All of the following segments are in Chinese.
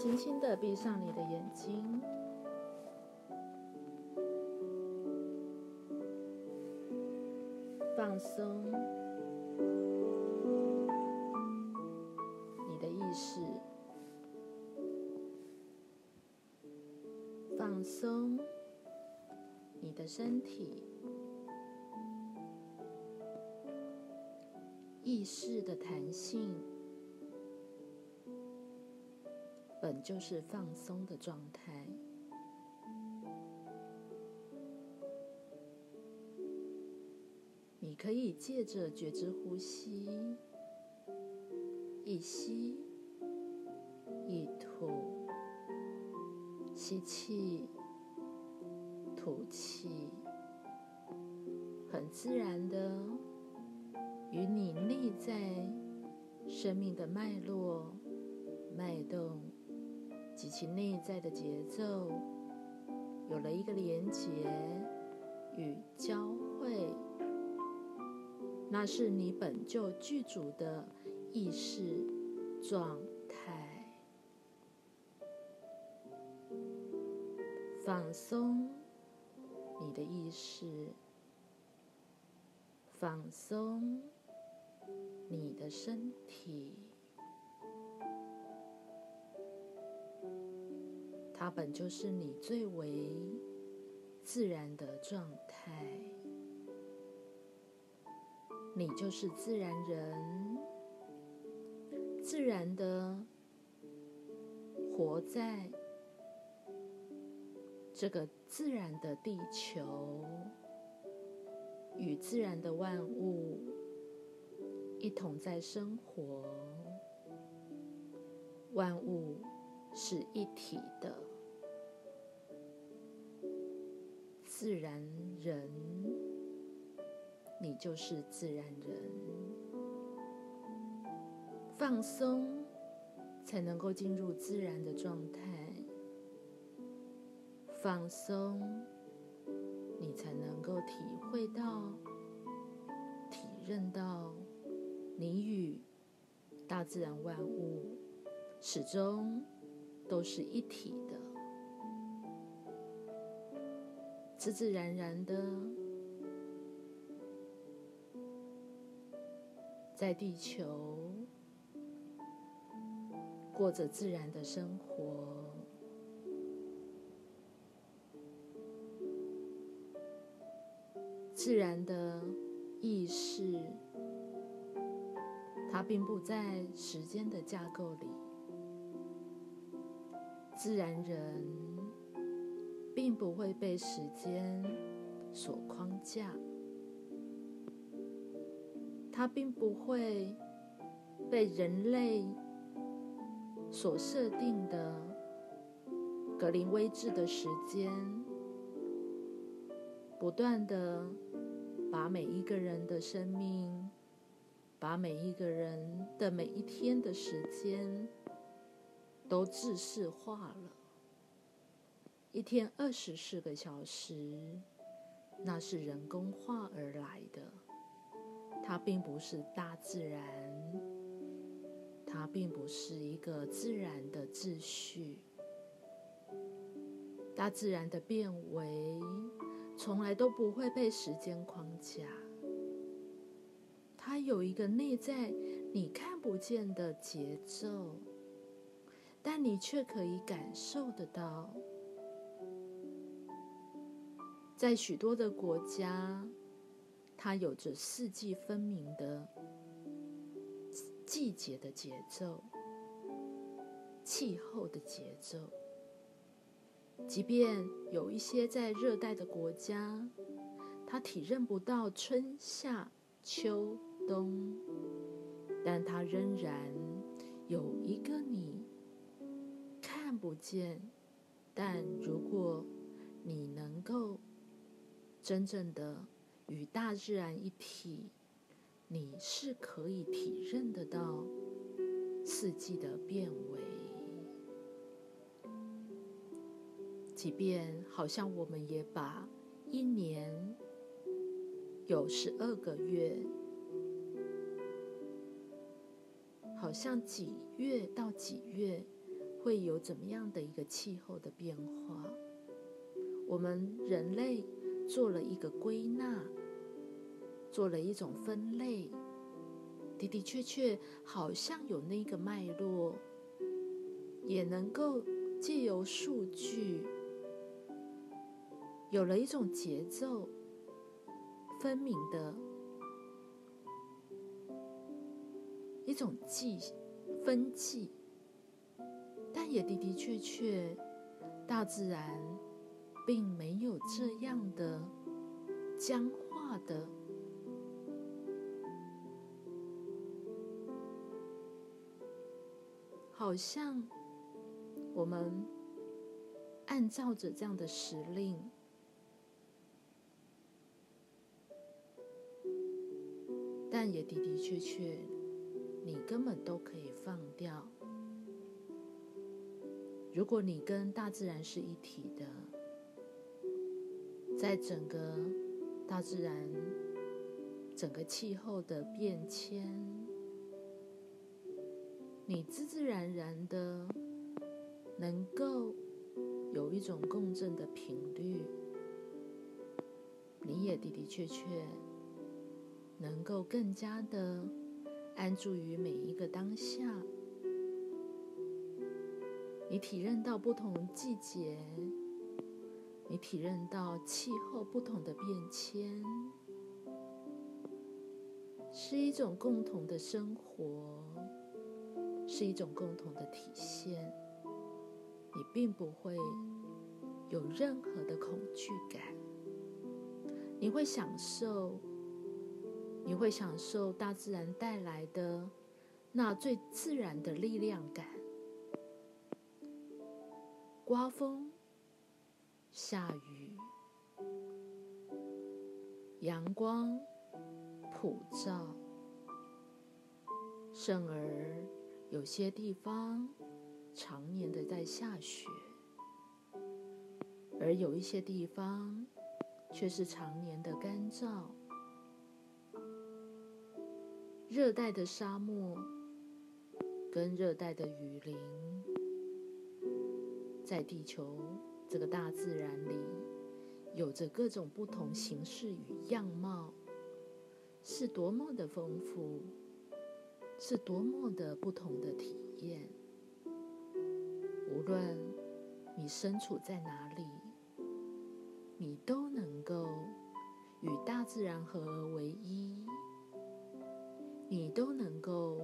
轻轻的闭上你的眼睛，放松你的意识，放松你的身体，意识的弹性。本就是放松的状态。你可以借着觉知呼吸，一吸一吐，吸气，吐气，很自然的与你内在生命的脉络、脉动。及其内在的节奏有了一个连结与交汇，那是你本就具足的意识状态。放松你的意识，放松你的身体。它本就是你最为自然的状态，你就是自然人，自然的活在这个自然的地球，与自然的万物一同在生活，万物是一体的。自然人，你就是自然人。放松，才能够进入自然的状态。放松，你才能够体会到、体认到，你与大自然万物始终都是一体的。自自然然的，在地球过着自然的生活，自然的意识，它并不在时间的架构里，自然人。并不会被时间所框架，它并不会被人类所设定的格林威治的时间，不断的把每一个人的生命，把每一个人的每一天的时间都制式化了。一天二十四个小时，那是人工化而来的，它并不是大自然，它并不是一个自然的秩序。大自然的变为从来都不会被时间框架，它有一个内在你看不见的节奏，但你却可以感受得到。在许多的国家，它有着四季分明的季节的节奏、气候的节奏。即便有一些在热带的国家，它体认不到春夏秋冬，但它仍然有一个你看不见，但如果你能够。真正的与大自然一体，你是可以体认得到四季的变为。即便好像我们也把一年有十二个月，好像几月到几月，会有怎么样的一个气候的变化。我们人类做了一个归纳，做了一种分类，的的确确好像有那个脉络，也能够借由数据，有了一种节奏分明的。一种记分记，但也的的确确，大自然并没有这样的僵化的，好像我们按照着这样的时令，但也的的确确。你根本都可以放掉。如果你跟大自然是一体的，在整个大自然、整个气候的变迁，你自自然然的能够有一种共振的频率，你也的的确确能够更加的。安住于每一个当下，你体认到不同季节，你体认到气候不同的变迁，是一种共同的生活，是一种共同的体现。你并不会有任何的恐惧感，你会享受。你会享受大自然带来的那最自然的力量感。刮风、下雨、阳光普照，甚而有些地方常年的在下雪，而有一些地方却是常年的干燥。热带的沙漠跟热带的雨林，在地球这个大自然里，有着各种不同形式与样貌，是多么的丰富，是多么的不同的体验。无论你身处在哪里，你都能够与大自然合而为一。你都能够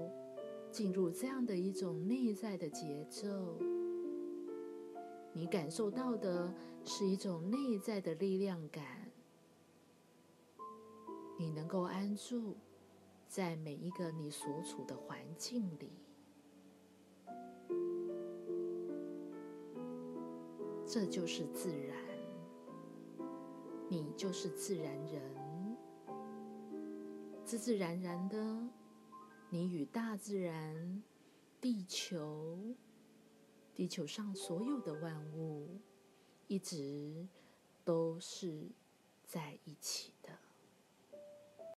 进入这样的一种内在的节奏，你感受到的是一种内在的力量感，你能够安住在每一个你所处的环境里，这就是自然，你就是自然人。自自然然的，你与大自然、地球、地球上所有的万物，一直都是在一起的。